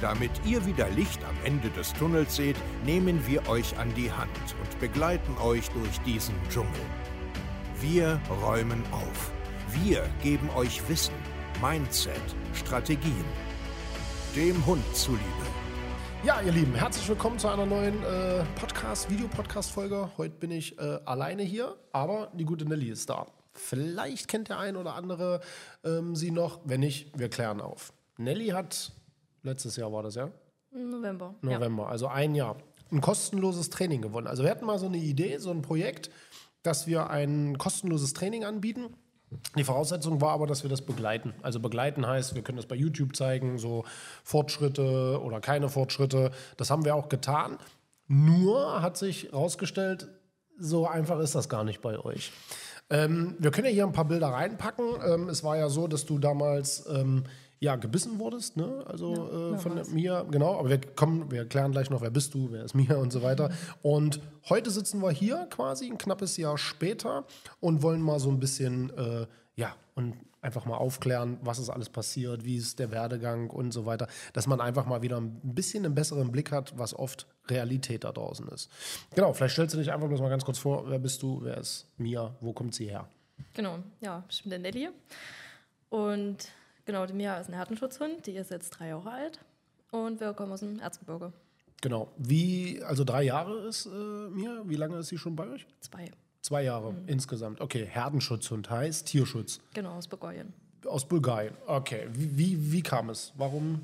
Damit ihr wieder Licht am Ende des Tunnels seht, nehmen wir euch an die Hand und begleiten euch durch diesen Dschungel. Wir räumen auf. Wir geben euch Wissen, Mindset, Strategien. Dem Hund zuliebe. Ja, ihr Lieben, herzlich willkommen zu einer neuen äh, Podcast, Videopodcast-Folge. Heute bin ich äh, alleine hier, aber die gute Nelly ist da. Vielleicht kennt der ein oder andere ähm, sie noch. Wenn nicht, wir klären auf. Nelly hat Letztes Jahr war das, ja? November. November, ja. also ein Jahr. Ein kostenloses Training gewonnen. Also wir hatten mal so eine Idee, so ein Projekt, dass wir ein kostenloses Training anbieten. Die Voraussetzung war aber, dass wir das begleiten. Also begleiten heißt, wir können das bei YouTube zeigen, so Fortschritte oder keine Fortschritte. Das haben wir auch getan. Nur hat sich herausgestellt, so einfach ist das gar nicht bei euch. Ähm, wir können ja hier ein paar Bilder reinpacken. Ähm, es war ja so, dass du damals ähm, ja, gebissen wurdest, ne? Also ja, äh, von ja, mir, genau. Aber wir kommen, wir erklären gleich noch, wer bist du, wer ist Mia und so weiter. Und heute sitzen wir hier quasi ein knappes Jahr später und wollen mal so ein bisschen, äh, ja, und einfach mal aufklären, was ist alles passiert, wie ist der Werdegang und so weiter, dass man einfach mal wieder ein bisschen einen besseren Blick hat, was oft Realität da draußen ist. Genau, vielleicht stellst du dich einfach bloß mal ganz kurz vor, wer bist du, wer ist Mia, wo kommt sie her? Genau, ja, ich bin der Nelly und Genau, die Mia ist ein Härtenschutzhund, die ist jetzt drei Jahre alt und wir kommen aus dem Erzgebirge. Genau. Wie, also drei Jahre ist äh, Mia, wie lange ist sie schon bei euch? Zwei. Zwei Jahre mhm. insgesamt. Okay, Herdenschutzhund heißt Tierschutz. Genau, aus Bulgarien. Aus Bulgarien, okay. Wie, wie, wie kam es? Warum,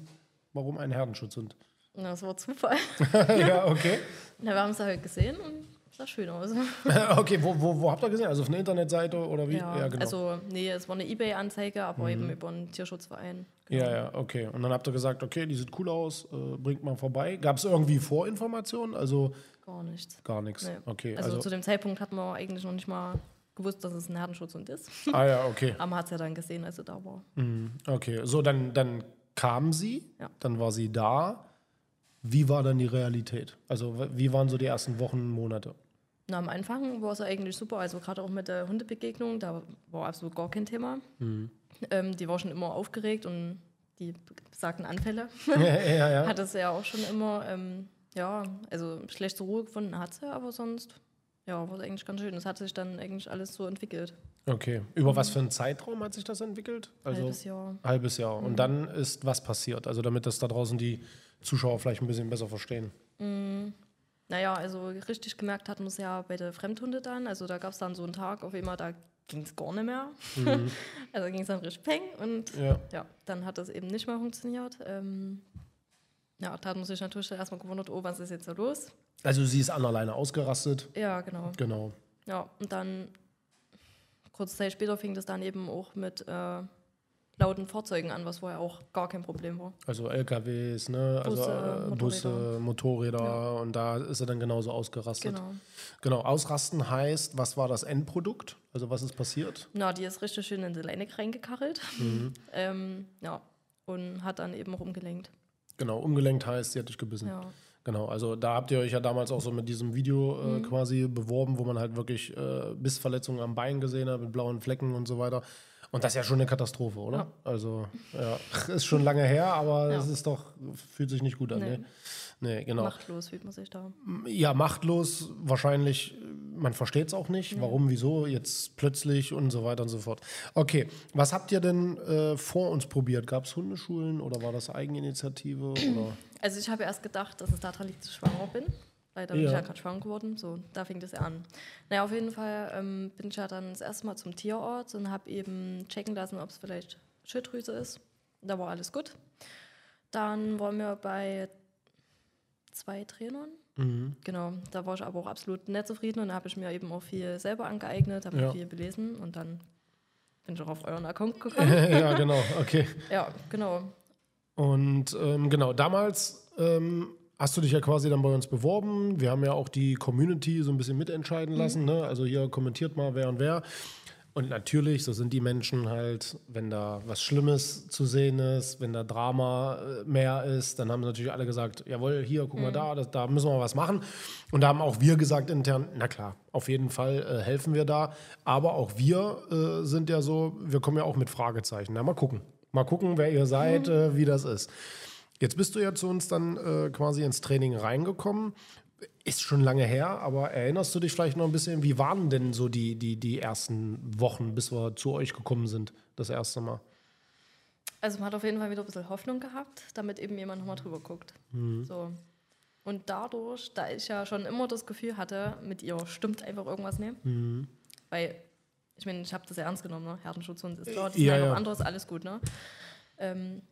warum ein Herdenschutzhund? Na, das war Zufall. ja, okay. Na, wir haben es halt gesehen und sah schön aus. okay, wo, wo, wo habt ihr gesehen? Also auf einer Internetseite oder wie? Ja, ja genau. Also, nee, es war eine Ebay-Anzeige, aber mhm. eben über einen Tierschutzverein. Genau. Ja, ja, okay. Und dann habt ihr gesagt, okay, die sieht cool aus, äh, bringt mal vorbei. Gab es irgendwie Vorinformationen? Also gar nichts. Gar nichts. Nee. Okay. Also, also, zu dem Zeitpunkt hatten wir eigentlich noch nicht mal gewusst, dass es ein Herdenschutzhund ist. Ah ja, okay. aber man hat es ja dann gesehen, als er da war. Mhm. Okay, so dann, dann kam sie, ja. dann war sie da. Wie war dann die Realität? Also wie waren so die ersten Wochen, Monate? Na, am Anfang war es eigentlich super. Also gerade auch mit der Hundebegegnung, da war absolut gar kein Thema. Mhm. Ähm, die war schon immer aufgeregt und die besagten Anfälle ja, ja, ja. hat es ja auch schon immer, ähm, ja, also schlechte Ruhe gefunden hat sie, aber sonst, ja, war es eigentlich ganz schön. Es hat sich dann eigentlich alles so entwickelt. Okay. Über mhm. was für einen Zeitraum hat sich das entwickelt? Also, halbes Jahr. Halbes Jahr. Mhm. Und dann ist was passiert? Also damit das da draußen die Zuschauer vielleicht ein bisschen besser verstehen. Mhm. Naja, also richtig gemerkt hat man es ja bei der Fremdhunde dann. Also da gab es dann so einen Tag, auf einmal, da ging es gar nicht mehr. Mhm. also ging es dann richtig peng und ja. ja. dann hat das eben nicht mehr funktioniert. Ähm, ja, da hat man sich natürlich erstmal gewundert, oh, was ist jetzt da los? Also sie ist an alleine ausgerastet. Ja, genau. Genau. Ja, und dann kurze Zeit später fing das dann eben auch mit äh, lauten Fahrzeugen an, was vorher auch gar kein Problem war. Also LKWs, ne? Also, Busse, also Motorräder, Busse, Motorräder ja. und da ist er dann genauso ausgerastet. Genau. Genau, ausrasten heißt, was war das Endprodukt? Also was ist passiert? Na, die ist richtig schön in die Leine reingekachelt. Mhm. ähm, ja, und hat dann eben auch umgelenkt. Genau, umgelenkt heißt, sie hat dich gebissen. Ja. Genau, also da habt ihr euch ja damals auch so mit diesem Video äh, mhm. quasi beworben, wo man halt wirklich äh, Bissverletzungen am Bein gesehen hat, mit blauen Flecken und so weiter. Und das ist ja schon eine Katastrophe, oder? Ja. Also, ja, ist schon lange her, aber es ist doch, fühlt sich nicht gut an. Nee. nee. genau. Machtlos fühlt man sich da. Ja, machtlos, wahrscheinlich, man versteht es auch nicht, nee. warum, wieso, jetzt plötzlich und so weiter und so fort. Okay, was habt ihr denn äh, vor uns probiert? Gab es Hundeschulen oder war das Eigeninitiative? Oder? Also ich habe erst gedacht, dass es daran liegt, dass ich schwanger bin weil da bin ja. ich ja gerade schwanger geworden. So, da fing das ja an. Naja, auf jeden Fall ähm, bin ich ja dann das erste Mal zum Tierort und habe eben checken lassen, ob es vielleicht Schilddrüse ist. Da war alles gut. Dann waren wir bei zwei Trainern. Mhm. Genau, da war ich aber auch absolut nicht zufrieden und da habe ich mir eben auch viel selber angeeignet, habe ja. viel belesen und dann bin ich auch auf euren Account gekommen. ja, genau, okay. ja, genau. Und ähm, genau, damals ähm, hast du dich ja quasi dann bei uns beworben. Wir haben ja auch die Community so ein bisschen mitentscheiden lassen. Mhm. Ne? Also hier kommentiert mal wer und wer. Und natürlich, so sind die Menschen halt, wenn da was Schlimmes zu sehen ist, wenn da Drama äh, mehr ist, dann haben natürlich alle gesagt, jawohl, hier, guck mal Mhm. da, das, da müssen wir was machen. Und da haben auch wir gesagt intern, na klar, auf jeden Fall äh, helfen wir da. Aber auch wir äh, sind ja so, wir kommen ja auch mit Fragezeichen. Na, mal gucken. Mal gucken, wer ihr seid, äh, wie das ist. Jetzt bist du ja zu uns dann äh, quasi ins Training reingekommen. Ist schon lange her, aber erinnerst du dich vielleicht noch ein bisschen, wie waren denn so die, die, die ersten Wochen, bis wir zu euch gekommen sind, das erste Mal? Also man hat auf jeden Fall wieder ein bisschen Hoffnung gehabt, damit eben jemand nochmal drüber guckt. So. Und dadurch, da ich ja schon immer das Gefühl hatte, mit ihr stimmt einfach irgendwas nicht. Weil, ich meine, ich habe das ja ernst genommen, ne? Herdenschutz und ist klar, das Ja, ist ja, anderes, alles gut, ne? Ähm,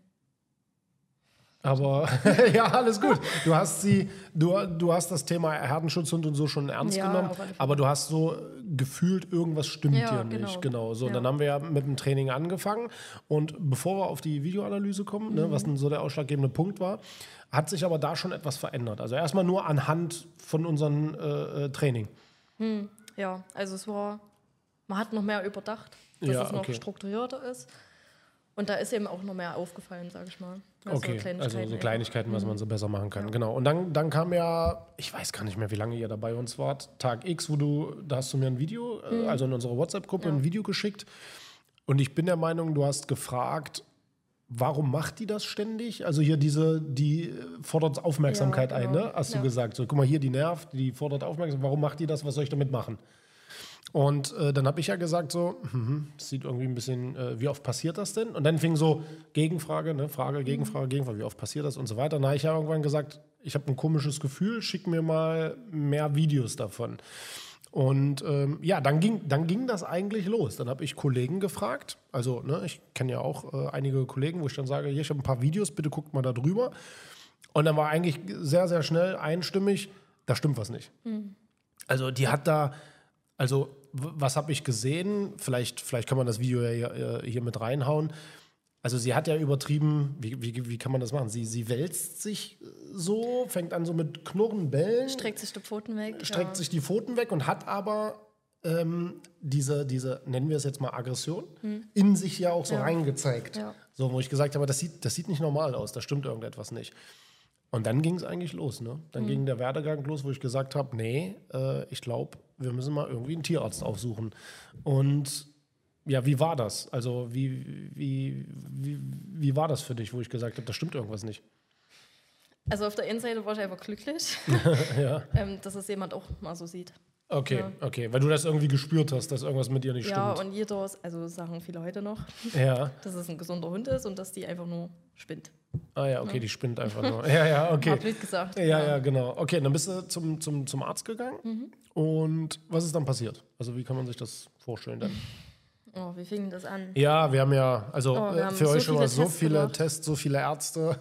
Aber ja, alles gut. Du hast sie, du, du hast das Thema Herdenschutzhund und so schon ernst Ja, genommen, aber du hast so gefühlt, irgendwas stimmt Ja, hier nicht. genau. Genau. So, Ja. dann haben wir ja mit dem Training angefangen. Und bevor wir auf die Videoanalyse kommen, ne, Mhm. was denn so der ausschlaggebende Punkt war, hat sich aber da schon etwas verändert. Also erstmal nur anhand von unserem äh, äh, Training. ja, also es war, man hat noch mehr überdacht, dass es noch okay. strukturierter ist. Und da ist eben auch noch mehr aufgefallen, sage ich mal. Okay, also so. Kleinigkeiten, was man so besser machen kann. Genau. Und dann, dann kam ja, ich weiß gar nicht mehr, wie lange ihr da bei uns wart, Tag X, wo du, da hast du mir ein Video, äh, also in unserer WhatsApp-Gruppe Ja. ein Video geschickt. Und ich bin der Meinung, du hast gefragt, warum macht die das ständig? Also hier diese, die äh, fordert Aufmerksamkeit Ja, ein, genau. ne? Hast du Ja. gesagt. So, guck mal, hier die nervt, die fordert Aufmerksamkeit. Warum macht die das? Was soll ich damit machen? Und äh, dann habe ich ja gesagt so, mhm, das sieht irgendwie ein bisschen, äh, wie oft passiert das denn? Und dann fing so Gegenfrage, ne, Frage, Gegenfrage, Gegenfrage, wie oft passiert das und so weiter. Habe ich ja irgendwann gesagt, ich habe ein komisches Gefühl, schick mir mal mehr Videos davon. Und ähm, ja, dann ging, dann ging das eigentlich los. Dann habe ich Kollegen gefragt, also ne, ich kenne ja auch äh, einige Kollegen, wo ich dann sage, hier, ich habe ein paar Videos, bitte guckt mal da drüber. Und dann war eigentlich sehr, sehr schnell einstimmig, da stimmt was nicht. Also die hat da, also was habe ich gesehen? Vielleicht, vielleicht kann man das Video ja hier, äh, mit reinhauen. Also sie hat ja übertrieben, wie, wie, wie kann man das machen? Sie, sie wälzt sich so, fängt an so mit Knurren, Bellen, Streckt sich die Pfoten weg. streckt ja. sich die Pfoten weg und hat aber ähm, diese, diese, nennen wir es jetzt mal Aggression, in sich ja auch so Hm. Ja. reingezeigt. Ja. So, wo ich gesagt habe, das sieht, das sieht nicht normal aus, da stimmt irgendetwas nicht. Und dann ging es eigentlich los, ne? Hm. Dann ging der Werdegang los, wo ich gesagt habe, nee, äh, ich glaube, wir müssen mal irgendwie einen Tierarzt aufsuchen. Und ja, wie war das? Also, wie, wie, wie, wie war das für dich, wo ich gesagt habe, da stimmt irgendwas nicht? Also auf der einen Seite war ich einfach glücklich, ja. ähm, dass es jemand auch mal so sieht. Okay, Ja. okay, weil du das irgendwie gespürt hast, dass irgendwas mit dir nicht Ja, stimmt. und jeder, also sagen viele heute noch, Ja. dass es ein gesunder Hund ist und dass die einfach nur spinnt. Ah ja, okay, die spinnt einfach nur. Ja, ja, okay. blöd gesagt. Ja, ja, genau. Okay, dann bist du zum, zum, zum Arzt gegangen. Mhm. Und was ist dann passiert? Also wie kann man sich das vorstellen dann? Oh, wie fing das an? Ja, wir haben ja, also Oh, äh, haben für so euch schon mal so Tests viele gemacht. Tests, so viele Ärzte.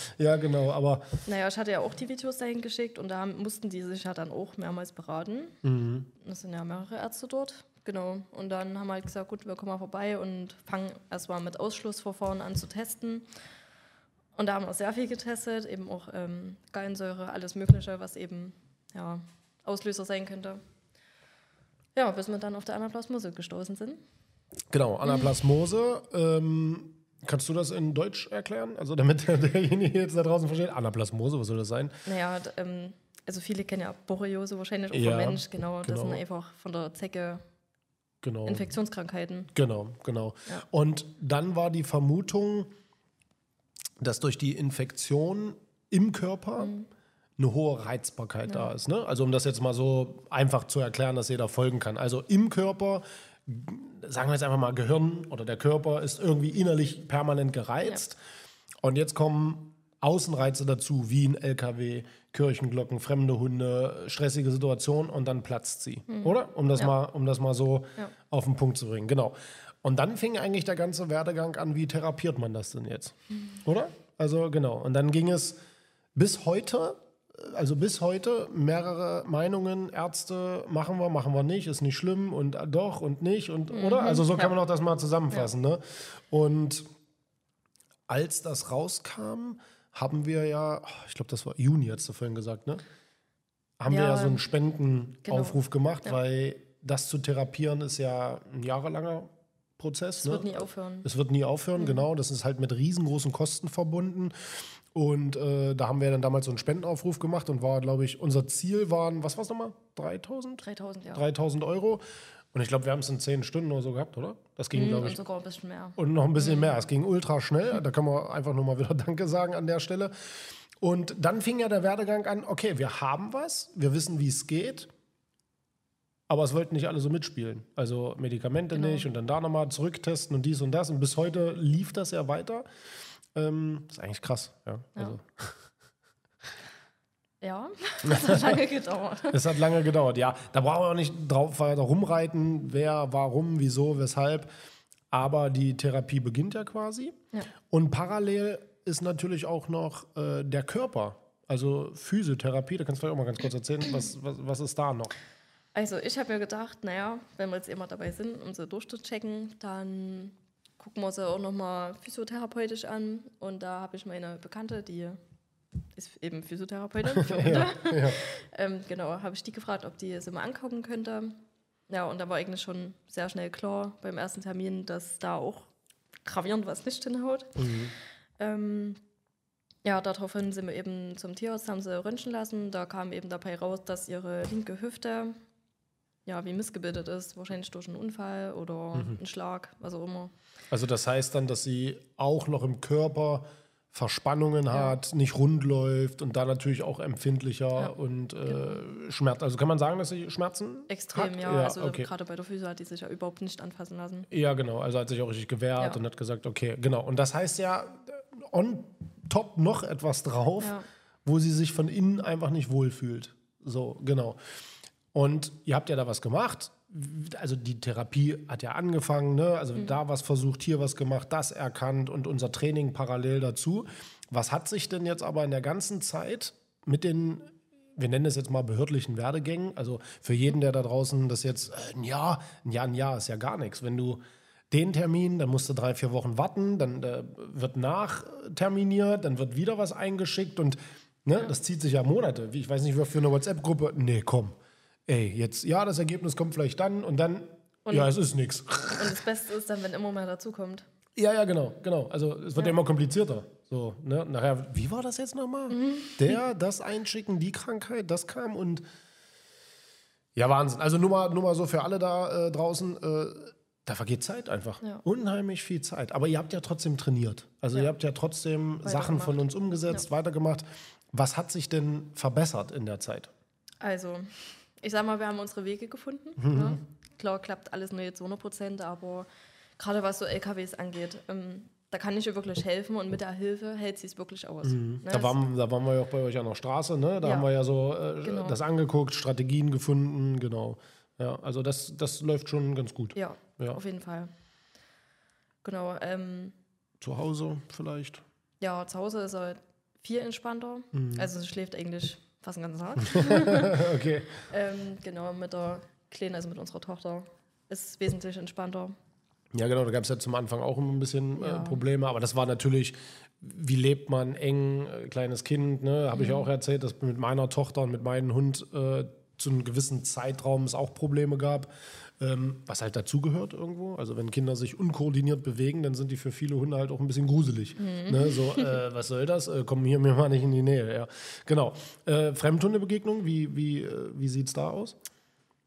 ja, genau, aber Naja, ich hatte ja auch die Videos dahin geschickt und da mussten die sich ja dann auch mehrmals beraten. Mhm. Das sind ja mehrere Ärzte dort. Genau. Und dann haben wir halt gesagt, gut, wir kommen mal vorbei und fangen erstmal mit Ausschlussverfahren an zu testen. Und da haben wir sehr viel getestet, eben auch ähm, Gallensäure, alles Mögliche, was eben ja, Auslöser sein könnte. Ja, bis wir dann auf der Anaplasmose gestoßen sind. genau, Anaplasmose. Ähm, kannst du das in Deutsch erklären? Also damit derjenige jetzt da draußen versteht. Anaplasmose, was soll das sein? Naja, ähm, also viele kennen ja Borreliose wahrscheinlich auch Ja, vom Mensch, genau. Das genau. sind einfach von der Zecke Genau. Infektionskrankheiten. Genau, genau. Ja. Und dann war die Vermutung, dass durch die Infektion im Körper eine hohe Reizbarkeit da ist. Ne? Also um das jetzt mal so einfach zu erklären, dass jeder folgen kann. Also im Körper, sagen wir jetzt einfach mal Gehirn oder der Körper ist irgendwie innerlich permanent gereizt. Und jetzt kommen Außenreize dazu, wie ein LKW, Kirchenglocken, fremde Hunde, stressige Situation und dann platzt sie. Oder? Um das, Ja. mal, um das mal so Ja. auf den Punkt zu bringen. Genau. Und dann fing eigentlich der ganze Werdegang an, wie therapiert man das denn jetzt? Oder? Also genau. Und dann ging es bis heute, also bis heute, mehrere Meinungen, Ärzte, machen wir, machen wir nicht, ist nicht schlimm und doch und nicht und oder? Also so kann Ja. man auch das mal zusammenfassen. Ne? Und als das rauskam, haben wir ja, ich glaube, das war Juni, hast du vorhin gesagt, ne? Haben wir Ja, ja so einen Spendenaufruf gemacht, Ja. weil das zu therapieren ist ja ein jahrelanger Prozess. Es ne? wird nie aufhören. Es wird nie aufhören, genau. Das ist halt mit riesengroßen Kosten verbunden. Und äh, da haben wir dann damals so einen Spendenaufruf gemacht und war, glaube ich, unser Ziel waren, was war es nochmal? 3000? 3000, ja. 3000 Euro. Und ich glaube, wir haben es in 10 Stunden oder so gehabt, oder? Das ging, Mhm, glaube und ich. sogar ein bisschen mehr. Und noch ein bisschen mehr. Es ging ultra schnell. Da kann man einfach nur mal wieder Danke sagen an der Stelle. Und dann fing ja der Werdegang an, okay, wir haben was, wir wissen, wie es geht, aber es wollten nicht alle so mitspielen. Also Medikamente Genau. nicht und dann da nochmal zurücktesten und dies und das. Und bis heute lief das ja weiter. Ähm, ist eigentlich krass, ja. Ja. Also, Ja, das hat lange gedauert. es hat lange gedauert, ja. Da brauchen wir auch nicht drauf weiter rumreiten, wer, warum, wieso, weshalb. Aber die Therapie beginnt ja quasi. Ja. Und parallel ist natürlich auch noch äh, der Körper, also Physiotherapie. Da kannst du vielleicht auch mal ganz kurz erzählen, was, was, was ist da noch? Also ich habe mir gedacht, naja, wenn wir jetzt immer dabei sind, um sie durchzuchecken, dann gucken wir sie auch nochmal physiotherapeutisch an. Und da habe ich meine Bekannte, die ist eben Physiotherapeutin für Hunde. ja. ähm, genau, habe ich die gefragt, ob die sie mal angucken könnte. Ja, und da war eigentlich schon sehr schnell klar beim ersten Termin, dass da auch gravierend was nicht hinhaut. Ähm, ja, daraufhin sind wir eben zum Tierarzt, haben sie röntgen lassen. Da kam eben dabei raus, dass ihre linke Hüfte ja wie missgebildet ist, wahrscheinlich durch einen Unfall oder einen Schlag, was auch immer. Also das heißt dann, dass sie auch noch im Körper Verspannungen hat, nicht rund läuft und da natürlich auch empfindlicher Ja, und äh, Schmerz. Also kann man sagen, dass sie Schmerzen Extrem, hat? ja. also okay. gerade bei der Physio hat die sich ja überhaupt nicht anfassen lassen. Ja, genau. Also hat sich auch richtig gewehrt Ja. und hat gesagt, okay, genau. Und das heißt ja on top noch etwas drauf, Ja. wo sie sich von innen einfach nicht wohlfühlt. So, genau. Und ihr habt ja da was gemacht. Also die Therapie hat ja angefangen, ne? Also Mhm. da was versucht, hier was gemacht, das erkannt und unser Training parallel dazu. Was hat sich denn jetzt aber in der ganzen Zeit mit den, wir nennen es jetzt mal behördlichen Werdegängen, also für jeden, der da draußen das jetzt, äh, ein Jahr, ein Jahr, ein Jahr ist ja gar nichts. Wenn du den Termin, dann musst du drei, vier Wochen warten, dann äh, wird nachterminiert, dann wird wieder was eingeschickt und ne, das zieht sich ja Monate. Wie, ich weiß nicht, für eine WhatsApp-Gruppe, nee, komm. Ey, jetzt, ja, das Ergebnis kommt vielleicht dann und dann, ja, es ist nichts. Und das Beste ist dann, wenn immer mehr dazukommt. Ja, ja, genau, genau. Also es wird ja, immer komplizierter. So, ne? Nachher, wie war das jetzt nochmal? Der, das einschicken, die Krankheit, das kam und ja, Wahnsinn. Also nur mal, nur mal so für alle da äh, draußen, äh, da vergeht Zeit einfach. Ja. Unheimlich viel Zeit. Aber ihr habt ja trotzdem trainiert. Also ihr Ja. habt ja trotzdem Sachen von uns umgesetzt, weitergemacht. Was hat sich denn verbessert in der Zeit? Also, ich sag mal, wir haben unsere Wege gefunden. Mhm. Ne? Klar klappt alles nur jetzt 100 Prozent, aber gerade was so LKWs angeht, ähm, da kann ich ihr wirklich helfen und mit der Hilfe hält sie es wirklich aus. Ne? Mhm. Da waren, da waren wir ja auch bei euch an der Straße, ne? Da Ja. haben wir ja so äh, Genau. das angeguckt, Strategien gefunden, genau. Ja, also das, das läuft schon ganz gut. ja, Ja. auf jeden Fall. Genau. Ähm, Zu Hause vielleicht. ja, zu Hause ist er viel entspannter. Mhm. Also sie schläft eigentlich fast den ganzen Tag. okay. ähm, genau, mit der Kleinen, also mit unserer Tochter, ist es wesentlich entspannter. Ja, genau, da gab es ja zum Anfang auch immer ein bisschen äh. Probleme, aber das war natürlich, wie lebt man eng, äh, kleines Kind, ne? Habe ich ja auch erzählt, dass mit meiner Tochter und mit meinem Hund äh, zu einem gewissen Zeitraum es auch Probleme gab, ähm, was halt dazugehört irgendwo. Also wenn Kinder sich unkoordiniert bewegen, dann sind die für viele Hunde halt auch ein bisschen gruselig. Ne? So, äh, was soll das? Äh, komm hier mir mal nicht in die Nähe. Ja. Genau. Äh, Fremdhundebegegnung, wie, wie, äh, wie sieht es da aus?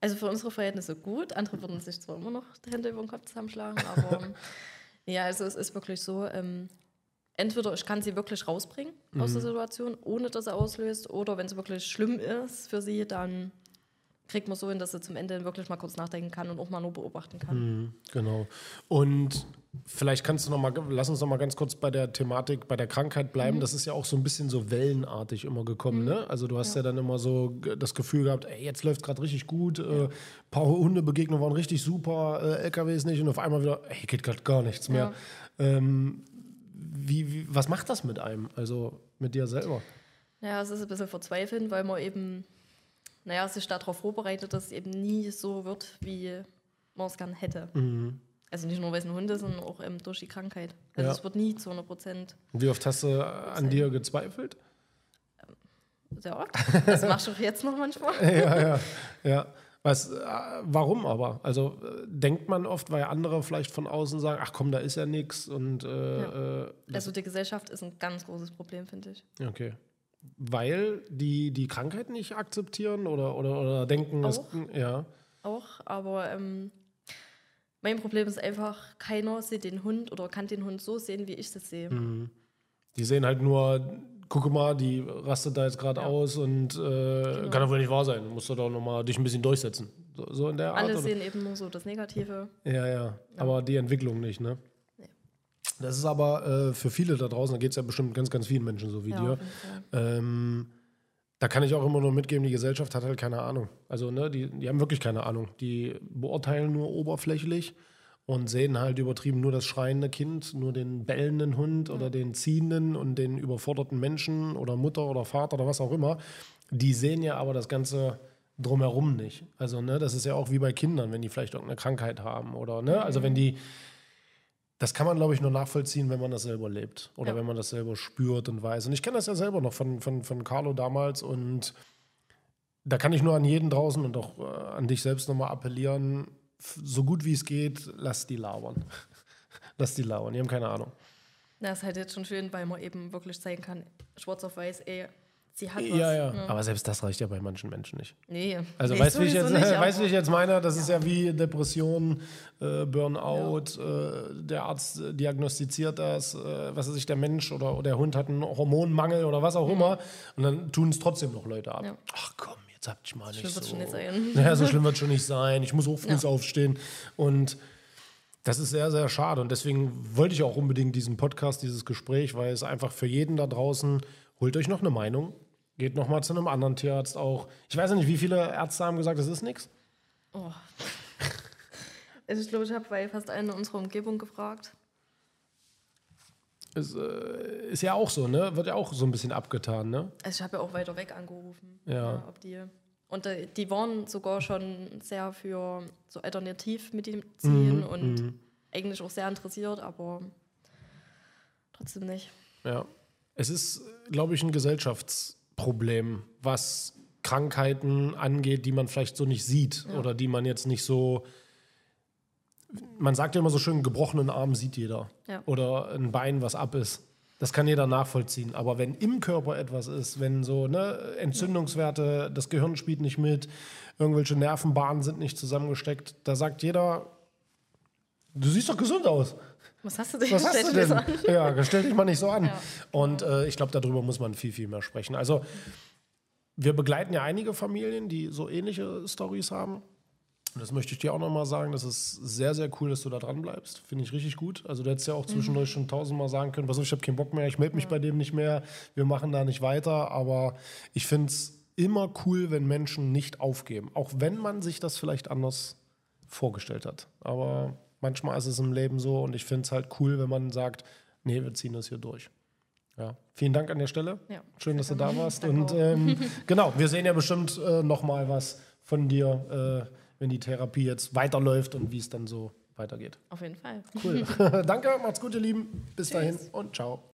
Also für unsere Verhältnisse gut. Andere würden sich zwar immer noch die Hände über den Kopf zusammenschlagen, aber ja, also es ist wirklich so, ähm, entweder ich kann sie wirklich rausbringen aus der Situation, ohne dass sie auslöst, oder wenn es wirklich schlimm ist für sie, dann kriegt man so hin, dass sie zum Ende wirklich mal kurz nachdenken kann und auch mal nur beobachten kann. Genau. Und vielleicht kannst du noch mal, lass uns noch mal ganz kurz bei der Thematik, bei der Krankheit bleiben. Das ist ja auch so ein bisschen so wellenartig immer gekommen, ne? Also du hast ja. dann immer so das Gefühl gehabt, ey, jetzt läuft gerade richtig gut, äh, paar Hundebegegnungen waren richtig super, äh, LKWs nicht und auf einmal wieder, ey, geht gerade gar nichts mehr. Ähm, wie, wie, was macht das mit einem? Also mit dir selber? Ja, es ist ein bisschen verzweifelnd, weil man eben, naja, sich darauf vorbereitet, dass es eben nie so wird, wie man es gern hätte. Also nicht nur, weil es ein Hund ist, sondern auch ähm, durch die Krankheit. Also Ja. es wird nie zu 100 Prozent Und Wie oft hast du an dir gezweifelt? sehr oft. Das machst du auch jetzt noch manchmal. ja, ja, ja. Was, äh, warum aber? Also äh, denkt man oft, weil andere vielleicht von außen sagen, ach komm, da ist ja nichts und äh, äh, Also die Gesellschaft ist ein ganz großes Problem, finde ich. okay. Weil die die Krankheit nicht akzeptieren oder, oder, oder denken, es, Auch. ja. Auch, aber ähm, mein Problem ist einfach, keiner sieht den Hund oder kann den Hund so sehen, wie ich das sehe. Mhm. Die sehen halt nur, gucke mal, die rastet da jetzt gerade Ja. aus und äh, kann doch wohl nicht wahr sein. Du musst doch noch mal dich ein bisschen durchsetzen. So, so in der Art. Alle oder? sehen eben nur so das Negative. Ja, ja, aber die Entwicklung nicht, ne? Das ist aber äh, für viele da draußen, da geht es ja bestimmt ganz, ganz vielen Menschen so wie Ja, dir. Ähm, da kann ich auch immer nur mitgeben, die Gesellschaft hat halt keine Ahnung. Also, ne, die, die haben wirklich keine Ahnung. Die beurteilen nur oberflächlich und sehen halt übertrieben nur das schreiende Kind, nur den bellenden Hund oder den ziehenden und den überforderten Menschen oder Mutter oder Vater oder was auch immer. Die sehen ja aber das Ganze drumherum nicht. Also, ne, das ist ja auch wie bei Kindern, wenn die vielleicht irgendeine Krankheit haben oder, ne, also wenn die, das kann man, glaube ich, nur nachvollziehen, wenn man das selber lebt oder Ja. wenn man das selber spürt und weiß. Und ich kenne das ja selber noch von, von, von Carlo damals und da kann ich nur an jeden draußen und auch äh, an dich selbst nochmal appellieren, so gut wie es geht, lass die labern. lass die labern, die haben keine Ahnung. Das ist halt jetzt schon schön, weil man eben wirklich zeigen kann, schwarz auf weiß, ey, sie hat was. Ja, ja, aber selbst das reicht ja bei manchen Menschen nicht. Nee. Also nee, weißt du, wie ich jetzt, nicht, weißt, wie ich jetzt meine? Das ist ja wie Depression, äh, Burnout, äh, der Arzt äh, diagnostiziert das, äh, was weiß ich, der Mensch oder, oder der Hund hat einen Hormonmangel oder was auch immer und dann tun es trotzdem noch Leute ab. Ja. Ach komm, jetzt habt ich mal nicht schlimm so. schon nicht sein. Naja, so schlimm wird schon nicht sein. Ich muss auch früh aufstehen und das ist sehr, sehr schade. Und deswegen wollte ich auch unbedingt diesen Podcast, dieses Gespräch, weil es einfach für jeden da draußen, holt euch noch eine Meinung. Geht noch mal zu einem anderen Tierarzt auch. Ich weiß ja nicht, wie viele Ärzte haben gesagt, das ist nichts. Oh. Also ich glaube, ich habe bei fast allen in unserer Umgebung gefragt. Ist, äh, ist ja auch so, ne? Wird ja auch so ein bisschen abgetan, ne? Also ich habe ja auch weiter weg angerufen. Ja. ob die, und äh, die waren sogar schon sehr für so Alternativmedizin Mhm, und eigentlich auch sehr interessiert, aber trotzdem nicht. Ja. Es ist, glaube ich, ein Gesellschaftsproblem, was Krankheiten angeht, die man vielleicht so nicht sieht oder die man jetzt nicht so. Man sagt ja immer so schön, gebrochenen Arm sieht jeder. Ja. Oder ein Bein, was ab ist. Das kann jeder nachvollziehen. Aber wenn im Körper etwas ist, wenn so ne, Entzündungswerte, das Gehirn spielt nicht mit, irgendwelche Nervenbahnen sind nicht zusammengesteckt, da sagt jeder, du siehst doch gesund aus. Was hast du denn? Was hast du denn? Ja, stell dich mal nicht so an. Ja. Und äh, ich glaube, darüber muss man viel, viel mehr sprechen. Also, wir begleiten ja einige Familien, die so ähnliche Stories haben. Und das möchte ich dir auch nochmal sagen. Das ist sehr, sehr cool, dass du da dran bleibst. Finde ich richtig gut. Also, du hättest ja auch zwischendurch schon tausendmal sagen können: Pass auf, ich habe keinen Bock mehr, ich melde mich bei dem nicht mehr, wir machen da nicht weiter. Aber ich finde es immer cool, wenn Menschen nicht aufgeben. Auch wenn man sich das vielleicht anders vorgestellt hat. Aber manchmal ist es im Leben so und ich finde es halt cool, wenn man sagt, nee, wir ziehen das hier durch. Ja. Vielen Dank an der Stelle. Ja, Schön, dass du da warst. Danke und ähm, genau, wir sehen ja bestimmt äh, noch mal was von dir, äh, wenn die Therapie jetzt weiterläuft und wie es dann so weitergeht. Auf jeden Fall. Cool. Danke, macht's gut, ihr Lieben. Bis dahin und ciao.